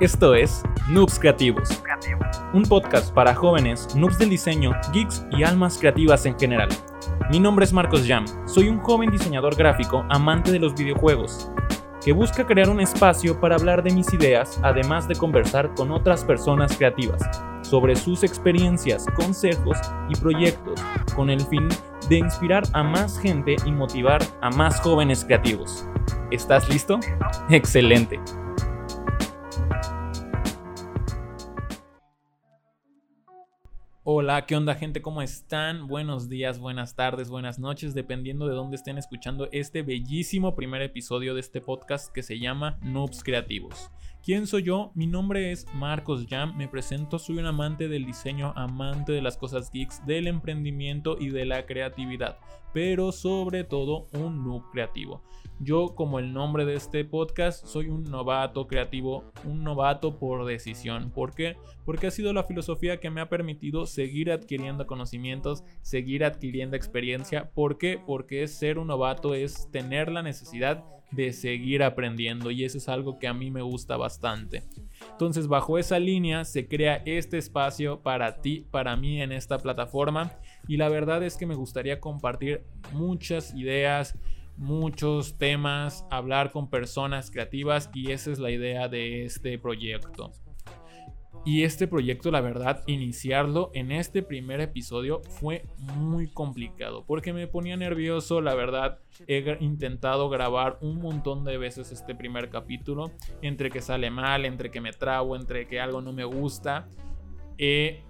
Esto es Noobs Creativos, un podcast para jóvenes, noobs del diseño, geeks y almas creativas en general. Mi nombre es Marcos Jam, soy un joven diseñador gráfico amante de los videojuegos, que busca crear un espacio para hablar de mis ideas, además de conversar con otras personas creativas sobre sus experiencias, consejos y proyectos, con el fin de inspirar a más gente y motivar a más jóvenes creativos. ¿Estás listo? Excelente. Hola, ¿qué onda gente? ¿Cómo están? Buenos días, buenas tardes, buenas noches, dependiendo de dónde estén escuchando este bellísimo primer episodio de este podcast que se llama Noobs Creativos. ¿Quién soy yo? Mi nombre es Marcos Jam, me presento, soy un amante del diseño, amante de las cosas geeks, del emprendimiento y de la creatividad, pero sobre todo un noob creativo. Yo, como el nombre de este podcast, soy un novato creativo, un novato por decisión. ¿Por qué? Porque ha sido la filosofía que me ha permitido seguir adquiriendo conocimientos, seguir adquiriendo experiencia. ¿Por qué? Porque ser un novato es tener la necesidad de seguir aprendiendo y eso es algo que a mí me gusta bastante. Entonces bajo esa línea se crea este espacio para ti, para mí en esta plataforma y la verdad es que me gustaría compartir muchas ideas, muchos temas, hablar con personas creativas y esa es la idea de este proyecto. Y este proyecto, la verdad, iniciarlo en este primer episodio fue muy complicado porque me ponía nervioso, la verdad, he intentado grabar un montón de veces este primer capítulo, entre que sale mal, entre que me trago, entre que algo no me gusta, he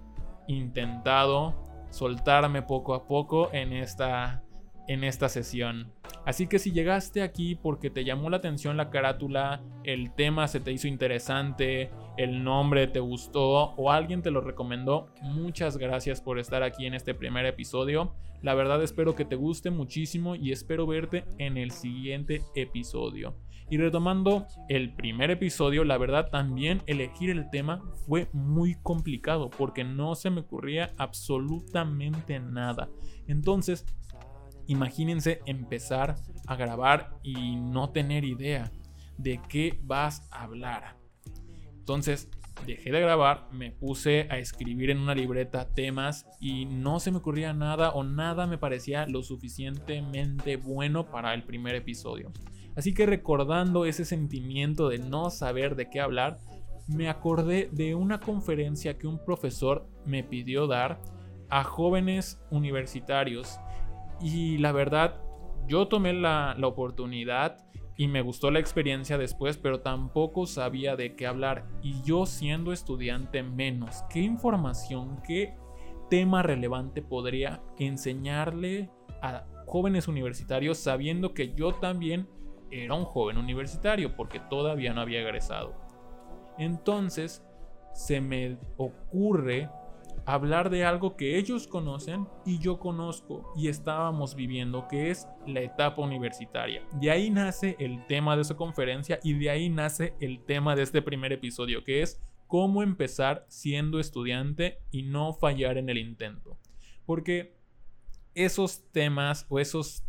intentado soltarme poco a poco en esta en esta sesión. Así que si llegaste aquí porque te llamó la atención la carátula, el tema se te hizo interesante, el nombre te gustó o alguien te lo recomendó, muchas gracias por estar aquí en este primer episodio. La verdad espero que te guste muchísimo y espero verte en el siguiente episodio. Y retomando el primer episodio, la verdad también elegir el tema fue muy complicado porque no se me ocurría absolutamente nada. Entonces Imagínense empezar a grabar y no tener idea de qué vas a hablar. Entonces dejé de grabar, me puse a escribir en una libreta temas y no se me ocurría nada o nada me parecía lo suficientemente bueno para el primer episodio. Así que recordando ese sentimiento de no saber de qué hablar, me acordé de una conferencia que un profesor me pidió dar a jóvenes universitarios y la verdad, yo tomé la, oportunidad y me gustó la experiencia después, pero tampoco sabía de qué hablar. Y yo siendo estudiante menos, ¿qué información, qué tema relevante podría enseñarle a jóvenes universitarios sabiendo que yo también era un joven universitario porque todavía no había egresado? Entonces se me ocurre hablar de algo que ellos conocen y yo conozco y estábamos viviendo, que es la etapa universitaria. De ahí nace el tema de esa conferencia y de ahí nace el tema de este primer episodio, que es cómo empezar siendo estudiante y no fallar en el intento. Porque esos temas o esos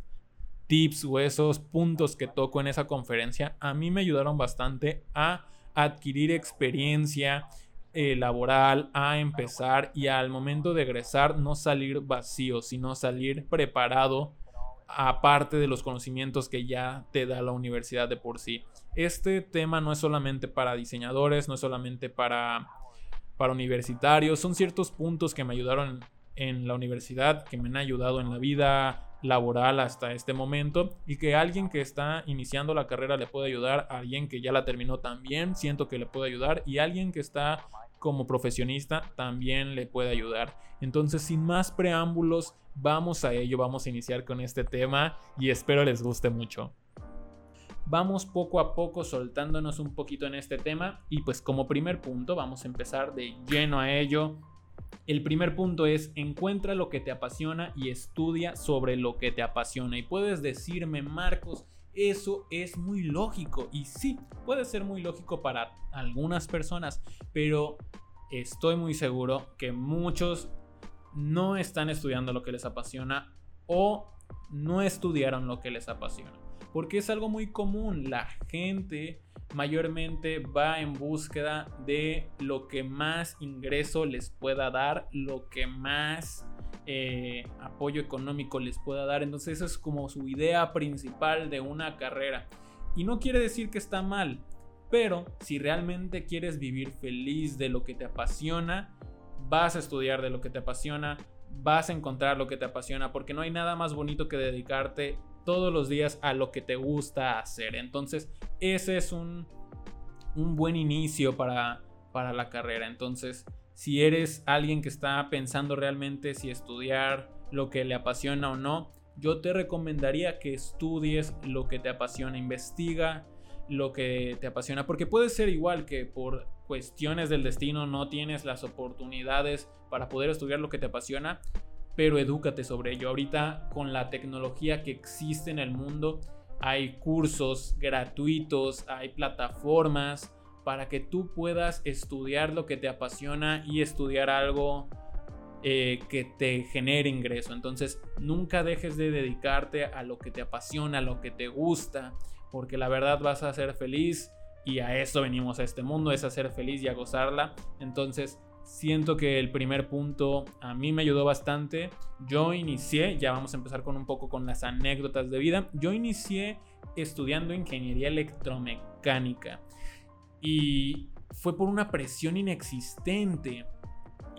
tips o esos puntos que toco en esa conferencia a mí me ayudaron bastante a adquirir experiencia eh, laboral a empezar y al momento de egresar no salir vacío, sino salir preparado aparte de los conocimientos que ya te da la universidad de por sí. Este tema no es solamente para diseñadores, no es solamente para, para universitarios, son ciertos puntos que me ayudaron en la universidad, que me han ayudado en la vida laboral hasta este momento y que alguien que está iniciando la carrera le puede ayudar, a alguien que ya la terminó también siento que le puede ayudar y alguien que está como profesionista también le puede ayudar. Entonces, sin más preámbulos, vamos a ello, vamos a iniciar con este tema y espero les guste mucho. Vamos poco a poco soltándonos un poquito en este tema y pues como primer punto vamos a empezar de lleno a ello. El primer punto es encuentra lo que te apasiona y estudia sobre lo que te apasiona. Y puedes decirme, Marcos, eso es muy lógico y sí, puede ser muy lógico para algunas personas, pero estoy muy seguro que muchos no están estudiando lo que les apasiona o no estudiaron lo que les apasiona. Porque es algo muy común, la gente mayormente va en búsqueda de lo que más ingreso les pueda dar, lo que más eh, apoyo económico les pueda dar. Entonces eso es como su idea principal de una carrera. Y no quiere decir que está mal, pero si realmente quieres vivir feliz de lo que te apasiona, vas a estudiar de lo que te apasiona, vas a encontrar lo que te apasiona, porque no hay nada más bonito que dedicarte todos los días a lo que te gusta hacer. Entonces, ese es un, un buen inicio para, para la carrera. Entonces, si eres alguien que está pensando realmente si estudiar lo que le apasiona o no, yo te recomendaría que estudies lo que te apasiona, investiga lo que te apasiona, porque puede ser igual que por cuestiones del destino no tienes las oportunidades para poder estudiar lo que te apasiona, pero edúcate sobre ello. Ahorita con la tecnología que existe en el mundo, hay cursos gratuitos, hay plataformas para que tú puedas estudiar lo que te apasiona y estudiar algo eh, que te genere ingreso. Entonces, nunca dejes de dedicarte a lo que te apasiona, a lo que te gusta, porque la verdad vas a ser feliz y a eso venimos a este mundo, es a ser feliz y a gozarla. Entonces, siento que el primer punto a mí me ayudó bastante. Yo inicié, ya vamos a empezar con un poco con las anécdotas de vida. Yo inicié estudiando ingeniería electromecánica y fue por una presión inexistente,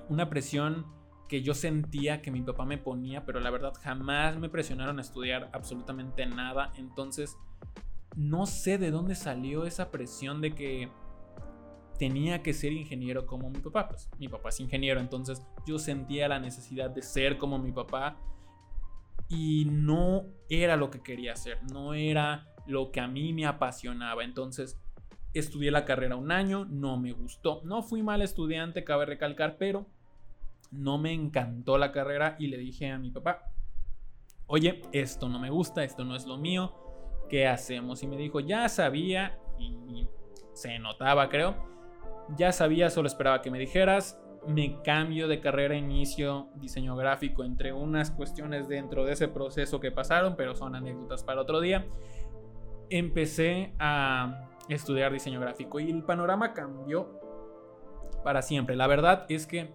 una presión que yo sentía que mi papá me ponía, pero la verdad jamás me presionaron a estudiar absolutamente nada. Entonces, no sé de dónde salió esa presión de que tenía que ser ingeniero como mi papá. Pues mi papá es ingeniero, entonces yo sentía la necesidad de ser como mi papá y no era lo que quería hacer, no era lo que a mí me apasionaba. Entonces estudié la carrera un año, no me gustó. No fui mal estudiante, cabe recalcar, pero no me encantó la carrera y le dije a mi papá, oye, esto no me gusta, esto no es lo mío, ¿qué hacemos? Y me dijo, ya sabía, y se notaba creo, ya sabía, solo esperaba que me dijeras, me cambio de carrera, inicio diseño gráfico entre unas cuestiones dentro de ese proceso que pasaron, pero son anécdotas para otro día. Empecé a estudiar diseño gráfico y el panorama cambió para siempre. La verdad es que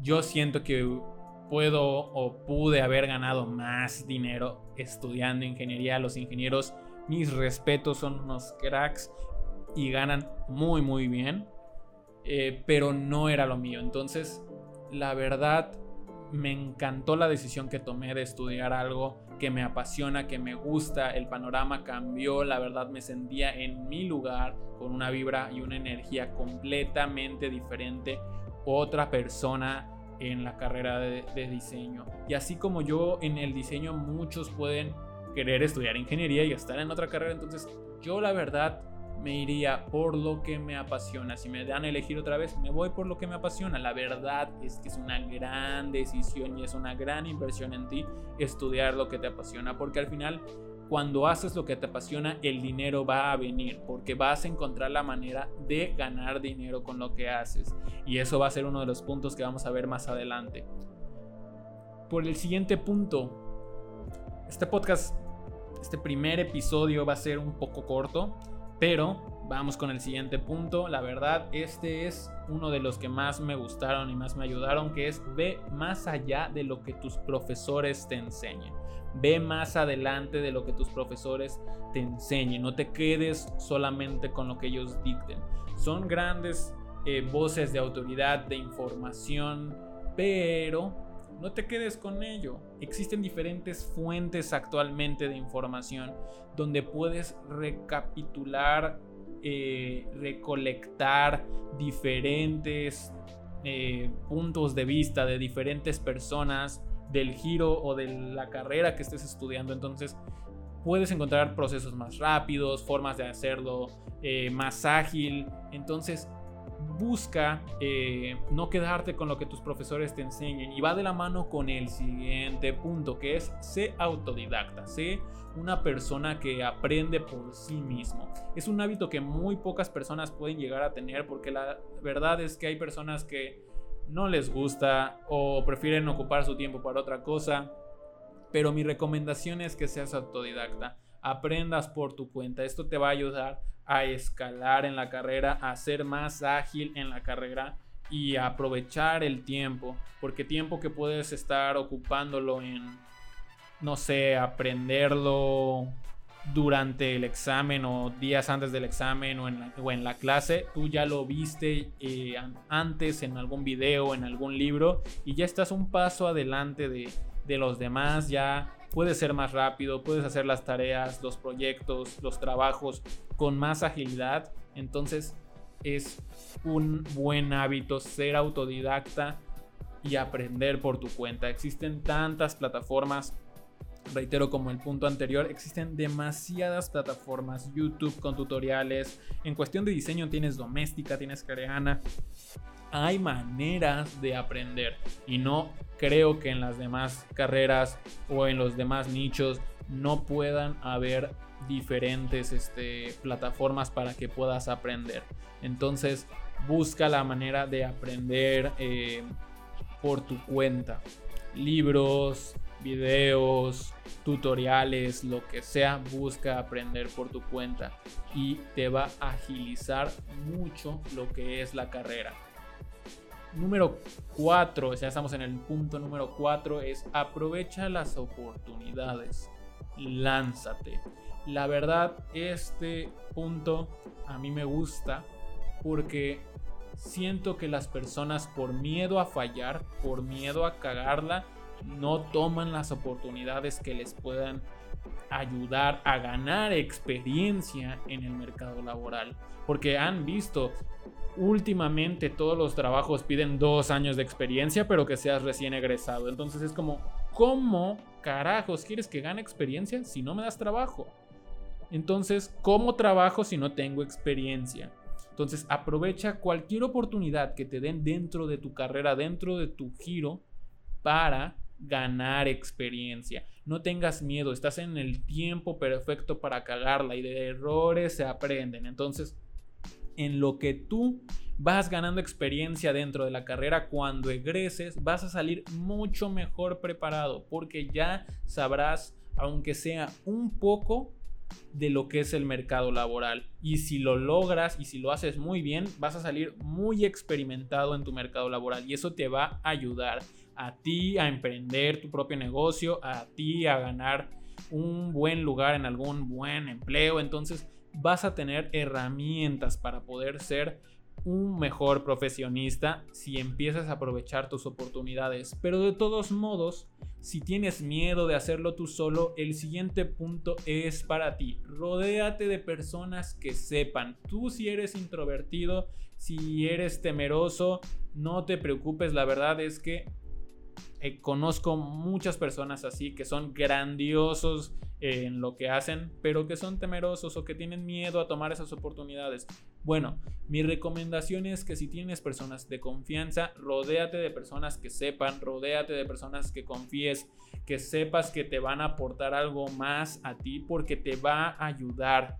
yo siento que puedo o pude haber ganado más dinero estudiando ingeniería. Los ingenieros mis respetos, son unos cracks y ganan muy muy bien, eh, pero no era lo mío. Entonces, la verdad, me encantó la decisión que tomé de estudiar algo que me apasiona, que me gusta, el panorama cambió, la verdad me sentía en mi lugar con una vibra y una energía completamente diferente, otra persona en la carrera de, de diseño. Y así como yo en el diseño muchos pueden querer estudiar ingeniería y estar en otra carrera. Entonces, yo la verdad me iría por lo que me apasiona. Si me dan a elegir otra vez, me voy por lo que me apasiona. La verdad es que es una gran decisión y es una gran inversión en ti estudiar lo que te apasiona, porque al final cuando haces lo que te apasiona, el dinero va a venir, porque vas a encontrar la manera de ganar dinero con lo que haces. Y eso va a ser uno de los puntos que vamos a ver más adelante. Por el siguiente punto, este podcast, este primer episodio va a ser un poco corto, pero vamos con el siguiente punto. La verdad, este es uno de los que más me gustaron y más me ayudaron, que es ve más allá de lo que tus profesores te enseñen. Ve más adelante de lo que tus profesores te enseñen. No te quedes solamente con lo que ellos dicten. Son grandes eh, voces de autoridad, de información, pero no te quedes con ello. Existen diferentes fuentes actualmente de información donde puedes recapitular, eh, recolectar diferentes eh, puntos de vista de diferentes personas del giro o de la carrera que estés estudiando. Entonces puedes encontrar procesos más rápidos, formas de hacerlo eh, más ágil. Entonces busca eh, no quedarte con lo que tus profesores te enseñen y va de la mano con el siguiente punto que es sé autodidacta, sé una persona que aprende por sí mismo. Es un hábito que muy pocas personas pueden llegar a tener porque la verdad es que hay personas que no les gusta o prefieren ocupar su tiempo para otra cosa Pero mi recomendación es que seas autodidacta, aprendas por tu cuenta. Esto te va a ayudar a escalar en la carrera, a ser más ágil en la carrera y aprovechar el tiempo, porque tiempo que puedes estar ocupándolo en, no sé, aprenderlo durante el examen o días antes del examen o en la, en la clase, tú ya lo viste eh, antes en algún video, en algún libro y ya estás un paso adelante de, de los demás, ya puedes ser más rápido, puedes hacer las tareas, los proyectos, los trabajos con más agilidad. Entonces es un buen hábito ser autodidacta y aprender por tu cuenta. Existen tantas plataformas reitero como el punto anterior, existen demasiadas plataformas, YouTube con tutoriales, en cuestión de diseño tienes doméstica, tienes coreana, hay maneras de aprender y no creo que en las demás carreras o en los demás nichos no puedan haber diferentes este, plataformas para que puedas aprender. Entonces busca la manera de aprender eh, por tu cuenta. Libros, videos, tutoriales, lo que sea, busca aprender por tu cuenta y te va a agilizar mucho lo que es la carrera. Número 4, ya estamos en el punto número 4, es aprovecha las oportunidades, lánzate. La verdad, este punto a mí me gusta porque siento que las personas por miedo a fallar, por miedo a cagarla, no toman las oportunidades que les puedan ayudar a ganar experiencia en el mercado laboral. Porque han visto, últimamente todos los trabajos piden dos años de experiencia, pero que seas recién egresado. Entonces es como, ¿cómo carajos quieres que gane experiencia si no me das trabajo? Entonces, ¿cómo trabajo si no tengo experiencia? Entonces, aprovecha cualquier oportunidad que te den dentro de tu carrera, dentro de tu giro, para ganar experiencia. No tengas miedo, estás en el tiempo perfecto para cagarla y de errores se aprenden. Entonces, en lo que tú vas ganando experiencia dentro de la carrera, cuando egreses vas a salir mucho mejor preparado porque ya sabrás, aunque sea un poco, de lo que es el mercado laboral. Y si lo logras y si lo haces muy bien, vas a salir muy experimentado en tu mercado laboral y eso te va a ayudar a ti a emprender tu propio negocio, a ti a ganar un buen lugar en algún buen empleo. Entonces vas a tener herramientas para poder ser un mejor profesionista si empiezas a aprovechar tus oportunidades. Pero de todos modos, si tienes miedo de hacerlo tú solo, el siguiente punto es para ti. Rodéate de personas que sepan. Tú si eres introvertido, si eres temeroso, no te preocupes. La verdad es que eh, conozco muchas personas así que son grandiosos en lo que hacen, pero que son temerosos o que tienen miedo a tomar esas oportunidades. Bueno, mi recomendación es que si tienes personas de confianza, rodéate de personas que sepan, rodéate de personas que confíes, que sepas que te van a aportar algo más a ti porque te va a ayudar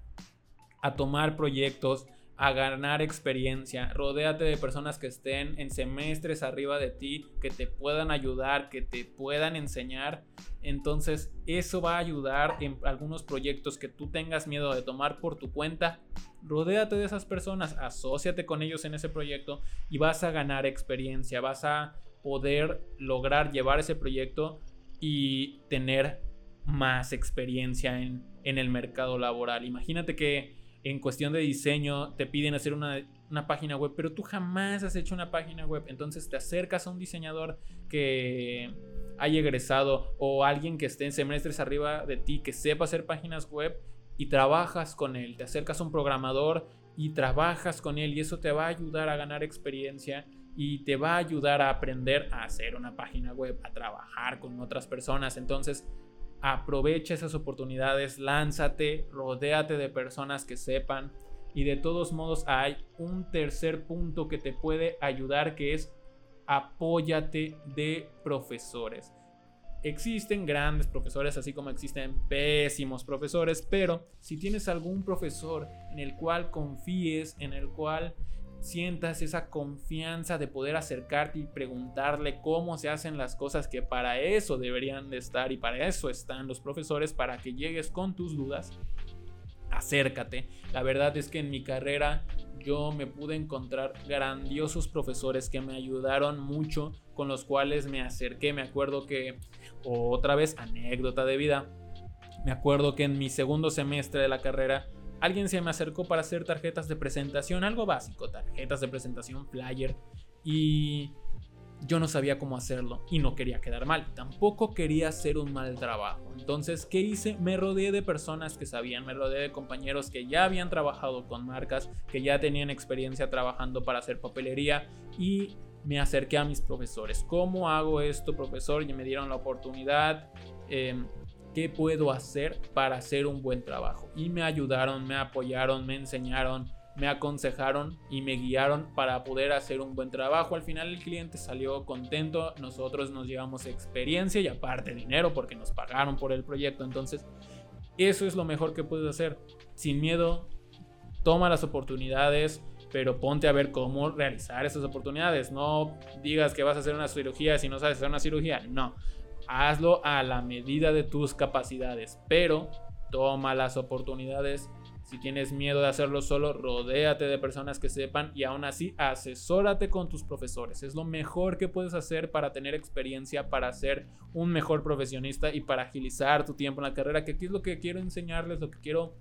a tomar proyectos, a ganar experiencia. Rodéate de personas que estén en semestres arriba de ti, que te puedan ayudar, que te puedan enseñar. Entonces eso va a ayudar en algunos proyectos que tú tengas miedo de tomar por tu cuenta. Rodéate de esas personas, asóciate con ellos en ese proyecto y vas a ganar experiencia, vas a poder lograr llevar ese proyecto y tener más experiencia en, en el mercado laboral. Imagínate que en cuestión de diseño te piden hacer una, página web, pero tú jamás has hecho una página web. Entonces te acercas a un diseñador que haya egresado o alguien que esté en semestres arriba de ti, que sepa hacer páginas web y trabajas con él. Te acercas a un programador y trabajas con él y eso te va a ayudar a ganar experiencia y te va a ayudar a aprender a hacer una página web, a trabajar con otras personas. Entonces, aprovecha esas oportunidades, lánzate, rodéate de personas que sepan. Y de todos modos hay un tercer punto que te puede ayudar que es apóyate de profesores. Existen grandes profesores así como existen pésimos profesores, pero si tienes algún profesor en el cual confíes, en el cual sientas esa confianza de poder acercarte y preguntarle cómo se hacen las cosas que para eso deberían de estar y para eso están los profesores, para que llegues con tus dudas, acércate. La verdad es que en mi carrera yo me pude encontrar grandiosos profesores que me ayudaron mucho, con los cuales me acerqué. Me acuerdo que, otra vez, anécdota de vida, me acuerdo que en mi segundo semestre de la carrera alguien se me acercó para hacer tarjetas de presentación, algo básico, tarjetas de presentación, flyer, y yo no sabía cómo hacerlo y no quería quedar mal, tampoco quería hacer un mal trabajo. Entonces, ¿qué hice? Me rodeé de personas que sabían, me rodeé de compañeros que ya habían trabajado con marcas, que ya tenían experiencia trabajando para hacer papelería y me acerqué a mis profesores. ¿Cómo hago esto, profesor? Y me dieron la oportunidad. Em, ¿Qué puedo hacer para hacer un buen trabajo? Y me ayudaron, me apoyaron, me enseñaron, me aconsejaron y me guiaron para poder hacer un buen trabajo. Al final el cliente salió contento, nosotros nos llevamos experiencia y aparte dinero porque nos pagaron por el proyecto. Entonces, eso es lo mejor que puedes hacer. Sin miedo, toma las oportunidades, pero ponte a ver cómo realizar esas oportunidades. No digas que vas a hacer una cirugía si no sabes hacer una cirugía. No hazlo a la medida de tus capacidades, pero toma las oportunidades. Si tienes miedo de hacerlo solo, rodéate de personas que sepan y aún así asesórate con tus profesores. Es lo mejor que puedes hacer para tener experiencia, para ser un mejor profesionista y para agilizar tu tiempo en la carrera. Que aquí es lo que quiero enseñarles, lo que quiero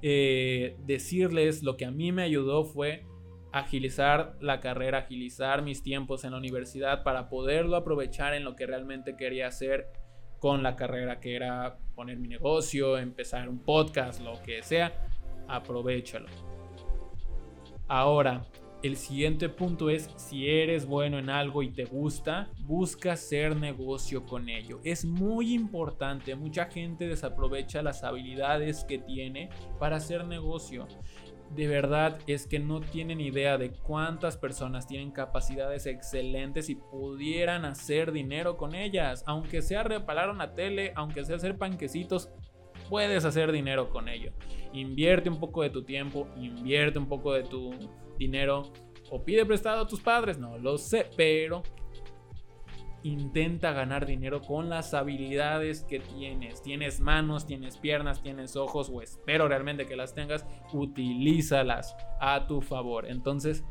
eh, decirles, lo que a mí me ayudó fue agilizar la carrera, agilizar mis tiempos en la universidad para poderlo aprovechar en lo que realmente quería hacer con la carrera, que era poner mi negocio, empezar un podcast, lo que sea, aprovechalo. Ahora, el siguiente punto es, si eres bueno en algo y te gusta, busca hacer negocio con ello. Es muy importante, mucha gente desaprovecha las habilidades que tiene para hacer negocio de verdad es que no tienen idea de cuántas personas tienen capacidades excelentes y pudieran hacer dinero con ellas. Aunque sea reparar una tele, aunque sea hacer panquecitos, puedes hacer dinero con ello. Invierte un poco de tu tiempo, invierte un poco de tu dinero o pide prestado a tus padres, no lo sé, pero intenta ganar dinero con las habilidades que tienes. Tienes manos, tienes piernas, tienes ojos o espero realmente que las tengas, utilízalas a tu favor. Entonces,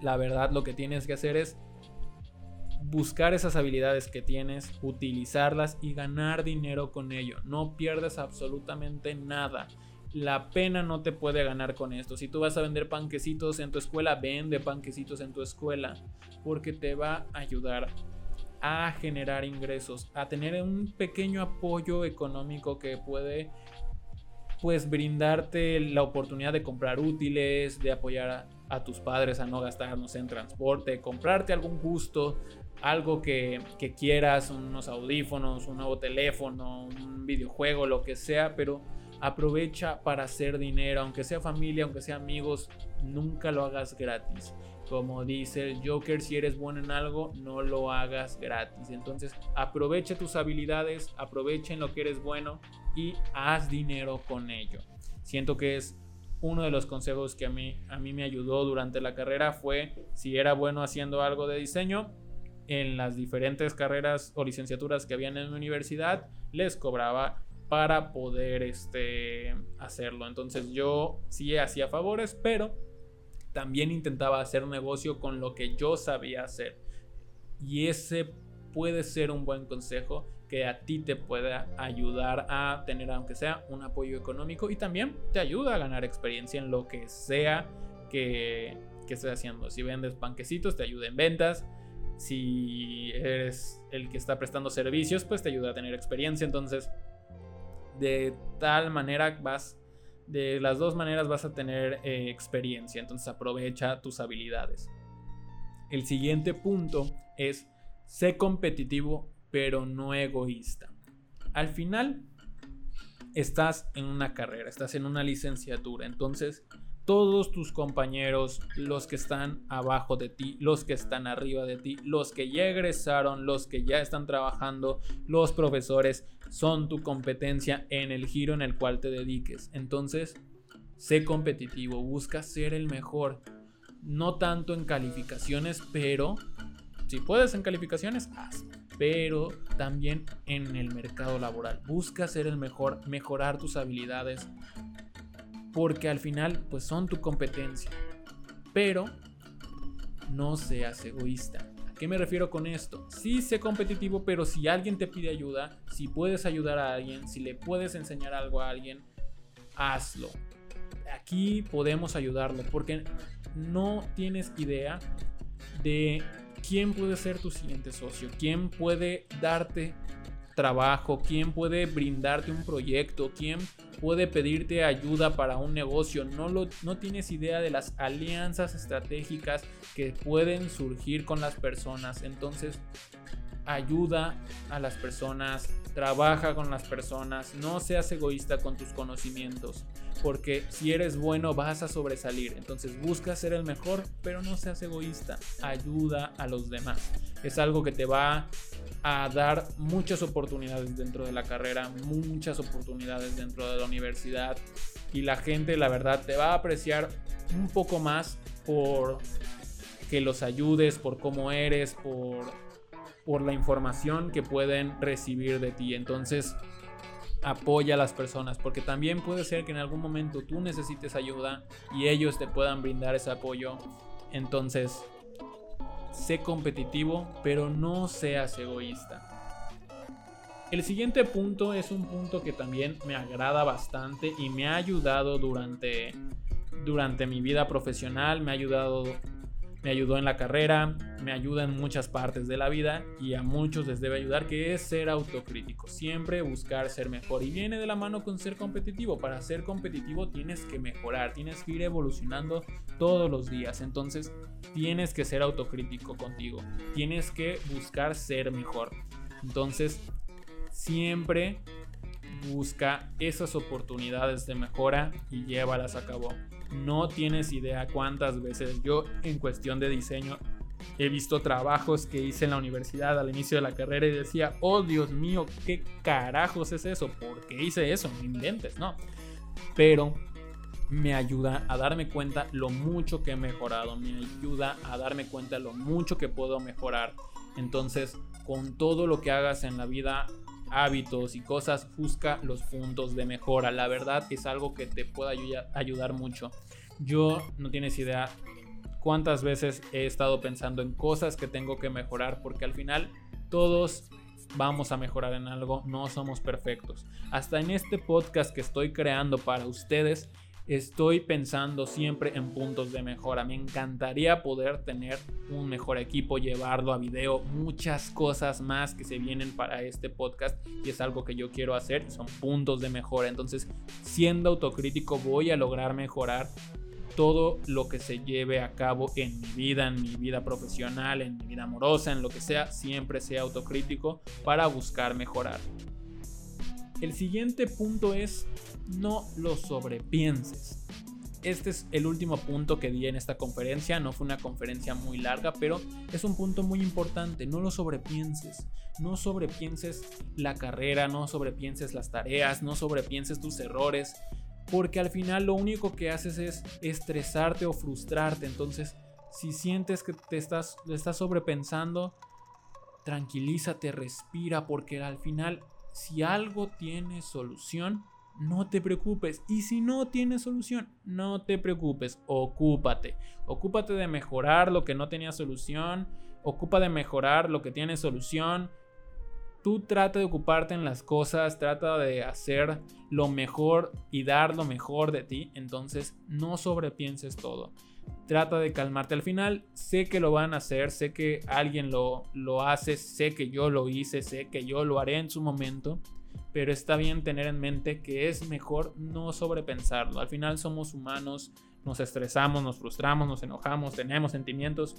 la verdad lo que tienes que hacer es buscar esas habilidades que tienes, utilizarlas y ganar dinero con ello. No pierdes absolutamente nada. La pena no te puede ganar con esto. Si tú vas a vender panquecitos en tu escuela, vende panquecitos en tu escuela porque te va a ayudar a generar ingresos, a tener un pequeño apoyo económico que puede pues brindarte la oportunidad de comprar útiles, de apoyar a, tus padres a no gastarnos en transporte, comprarte algún gusto, algo que, que, quieras, unos audífonos, un nuevo teléfono, un videojuego, lo que sea, pero aprovecha para hacer dinero, aunque sea familia, aunque sea amigos, nunca lo hagas gratis. Como dice el Joker, si eres bueno en algo, no lo hagas gratis. Entonces, aprovecha tus habilidades, aprovecha en lo que eres bueno y haz dinero con ello. Siento que es uno de los consejos que a mí, a mí me ayudó durante la carrera fue si era bueno haciendo algo de diseño, en las diferentes carreras o licenciaturas que habían en mi universidad, les cobraba para poder este, hacerlo. Entonces yo sí hacía favores, pero también intentaba hacer negocio con lo que yo sabía hacer. Y ese puede ser un buen consejo que a ti te pueda ayudar a tener, aunque sea, un apoyo económico y también te ayuda a ganar experiencia en lo que sea que, que estés haciendo. Si vendes panquecitos, te ayuda en ventas. Si eres el que está prestando servicios, pues te ayuda a tener experiencia. Entonces, de tal manera vas de las dos maneras vas a tener eh, experiencia, entonces aprovecha tus habilidades. El siguiente punto es sé competitivo pero no egoísta. Al final estás en una carrera, estás en una licenciatura, entonces todos tus compañeros, los que están abajo de ti, los que están arriba de ti, los que ya egresaron, los que ya están trabajando, los profesores, son tu competencia en el giro en el cual te dediques. Entonces, sé competitivo, busca ser el mejor. no tanto en calificaciones, pero si puedes en calificaciones, haz. Pero también en el mercado laboral. Busca ser el mejor, mejorar tus habilidades. Porque al final, pues son tu competencia. Pero no seas egoísta. ¿A qué me refiero con esto? Sí sé competitivo, pero si alguien te pide ayuda, si puedes ayudar a alguien, si le puedes enseñar algo a alguien, hazlo. Aquí podemos ayudarlo porque no tienes idea de quién puede ser tu siguiente socio, quién puede darte trabajo, quién puede brindarte un proyecto, quién puede pedirte ayuda para un negocio. No, lo, no tienes idea de las alianzas estratégicas que pueden surgir con las personas. Entonces, ayuda a las personas, trabaja con las personas, no seas egoísta con tus conocimientos, porque si eres bueno vas a sobresalir. Entonces busca ser el mejor, pero no seas egoísta, ayuda a los demás. Es algo que te va a dar muchas oportunidades dentro de la carrera, muchas oportunidades dentro de la universidad y la gente la verdad te va a apreciar un poco más por que los ayudes, por cómo eres, por por la información que pueden recibir de ti. Entonces, apoya a las personas, porque también puede ser que en algún momento tú necesites ayuda y ellos te puedan brindar ese apoyo. Entonces, sé competitivo, pero no seas egoísta. El siguiente punto es un punto que también me agrada bastante y me ha ayudado durante, durante mi vida profesional, me ha ayudado me ayudó en la carrera, me ayuda en muchas partes de la vida y a muchos les debe ayudar, que es ser autocrítico, siempre buscar ser mejor y viene de la mano con ser competitivo. Para ser competitivo tienes que mejorar, tienes que ir evolucionando todos los días, entonces tienes que ser autocrítico contigo, tienes que buscar ser mejor. Entonces, siempre busca esas oportunidades de mejora y llévalas a cabo. No tienes idea cuántas veces yo en cuestión de diseño he visto trabajos que hice en la universidad al inicio de la carrera y decía, oh Dios mío, ¿qué carajos es eso? ¿Por qué hice eso? No inventes, ¿no? Pero me ayuda a darme cuenta lo mucho que he mejorado, me ayuda a darme cuenta lo mucho que puedo mejorar. Entonces, con todo lo que hagas en la vida, hábitos y cosas, busca los puntos de mejora. La verdad es algo que te puede ayudar mucho. Yo no tienes idea cuántas veces he estado pensando en cosas que tengo que mejorar porque al final todos vamos a mejorar en algo, no somos perfectos. Hasta en este podcast que estoy creando para ustedes, estoy pensando siempre en puntos de mejora. Me encantaría poder tener un mejor equipo, llevarlo a video, muchas cosas más que se vienen para este podcast y es algo que yo quiero hacer, son puntos de mejora. Entonces, siendo autocrítico, voy a lograr mejorar todo lo que se lleve a cabo en mi vida, en mi vida profesional, en mi vida amorosa, en lo que sea, siempre sea autocrítico para buscar mejorar. El siguiente punto es no lo sobrepienses. Este es el último punto que di en esta conferencia. No fue una conferencia muy larga, pero es un punto muy importante. No lo sobrepienses. No sobrepienses la carrera, no sobrepienses las tareas, no sobrepienses tus errores. Porque al final lo único que haces es estresarte o frustrarte. Entonces, si sientes que te estás, estás sobrepensando, tranquilízate, respira, porque al final, si algo tiene solución, no te preocupes. Y si no tienes solución, no te preocupes, ocúpate. Ocúpate de mejorar lo que no tenía solución, ocupa de mejorar lo que tiene solución. Tú trata de ocuparte en las cosas, trata de hacer lo mejor y dar lo mejor de ti. Entonces no sobrepienses todo. Trata de calmarte al final. Sé que lo van a hacer, sé que alguien lo, lo hace, sé que yo lo hice, sé que yo lo haré en su momento pero está bien tener en mente que es mejor no sobrepensarlo. Al final somos humanos, nos estresamos, nos frustramos, nos enojamos, tenemos sentimientos,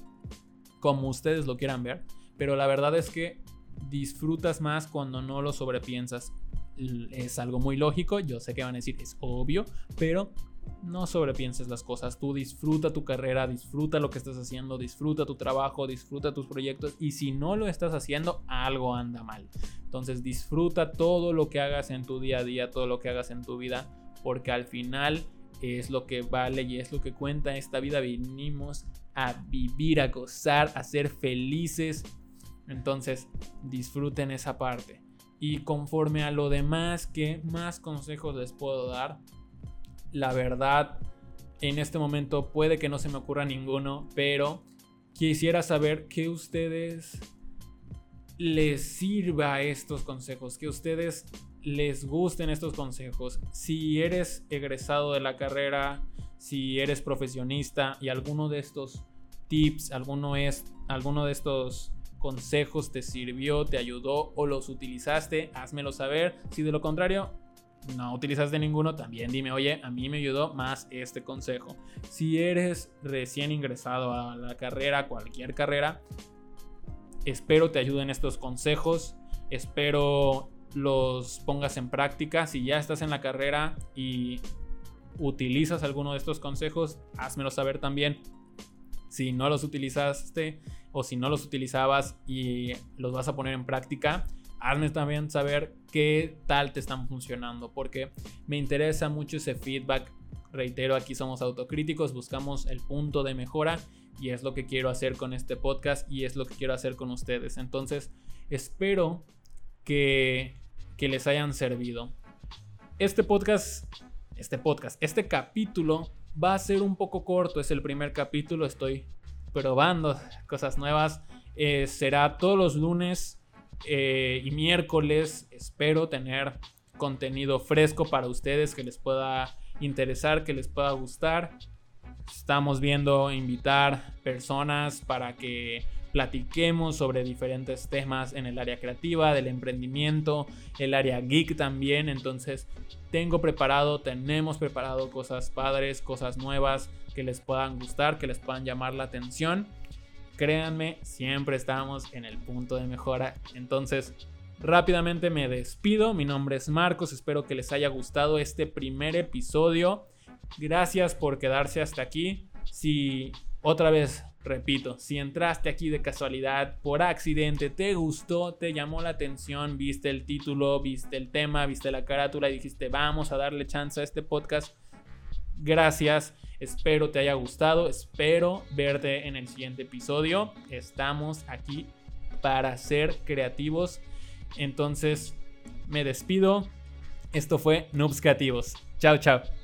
como ustedes lo quieran ver, pero la verdad es que disfrutas más cuando no lo sobrepiensas. Es algo muy lógico, yo sé que van a decir es obvio, pero no sobrepienses las cosas. Tú disfruta tu carrera, disfruta lo que estás haciendo, disfruta tu trabajo, disfruta tus proyectos y si no lo estás haciendo, algo anda mal. Entonces disfruta todo lo que hagas en tu día a día, todo lo que hagas en tu vida, porque al final es lo que vale y es lo que cuenta esta vida. Vinimos a vivir, a gozar, a ser felices. Entonces, disfruten esa parte. Y conforme a lo demás, ¿qué más consejos les puedo dar? La verdad, en este momento puede que no se me ocurra ninguno, pero quisiera saber que ustedes les sirva estos consejos, que ustedes les gusten estos consejos. Si eres egresado de la carrera, si eres profesionista y alguno de estos tips, alguno es alguno de estos consejos te sirvió, te ayudó o los utilizaste, házmelo saber. Si de lo contrario no utilizaste ninguno, también dime, oye, a mí me ayudó más este consejo. Si eres recién ingresado a la carrera, cualquier carrera, espero te ayuden estos consejos, espero los pongas en práctica. Si ya estás en la carrera y utilizas alguno de estos consejos, házmelo saber también. Si no los utilizaste o si no los utilizabas y los vas a poner en práctica, hazme también saber qué tal te están funcionando, porque me interesa mucho ese feedback. Reitero, aquí somos autocríticos, buscamos el punto de mejora y es lo que quiero hacer con este podcast y es lo que quiero hacer con ustedes. Entonces, espero que, que les hayan servido. Este podcast, este podcast, este capítulo va a ser un poco corto, es el primer capítulo, estoy probando cosas nuevas. Eh, será todos los lunes eh, y miércoles. Espero tener contenido fresco para ustedes que les pueda interesar, que les pueda gustar. Estamos viendo invitar personas para que platiquemos sobre diferentes temas en el área creativa, del emprendimiento, el área geek también. Entonces tengo preparado, tenemos preparado cosas padres, cosas nuevas que les puedan gustar, que les puedan llamar la atención. Créanme, siempre estamos en el punto de mejora. Entonces, rápidamente me despido. Mi nombre es Marcos, espero que les haya gustado este primer episodio. Gracias por quedarse hasta aquí. Si otra vez repito, si entraste aquí de casualidad, por accidente, te gustó, te llamó la atención, viste el título, viste el tema, viste la carátula y dijiste, vamos a darle chance a este podcast, gracias. Espero te haya gustado, espero verte en el siguiente episodio. Estamos aquí para ser creativos. Entonces, me despido. Esto fue Noobs Creativos. Chao, chao.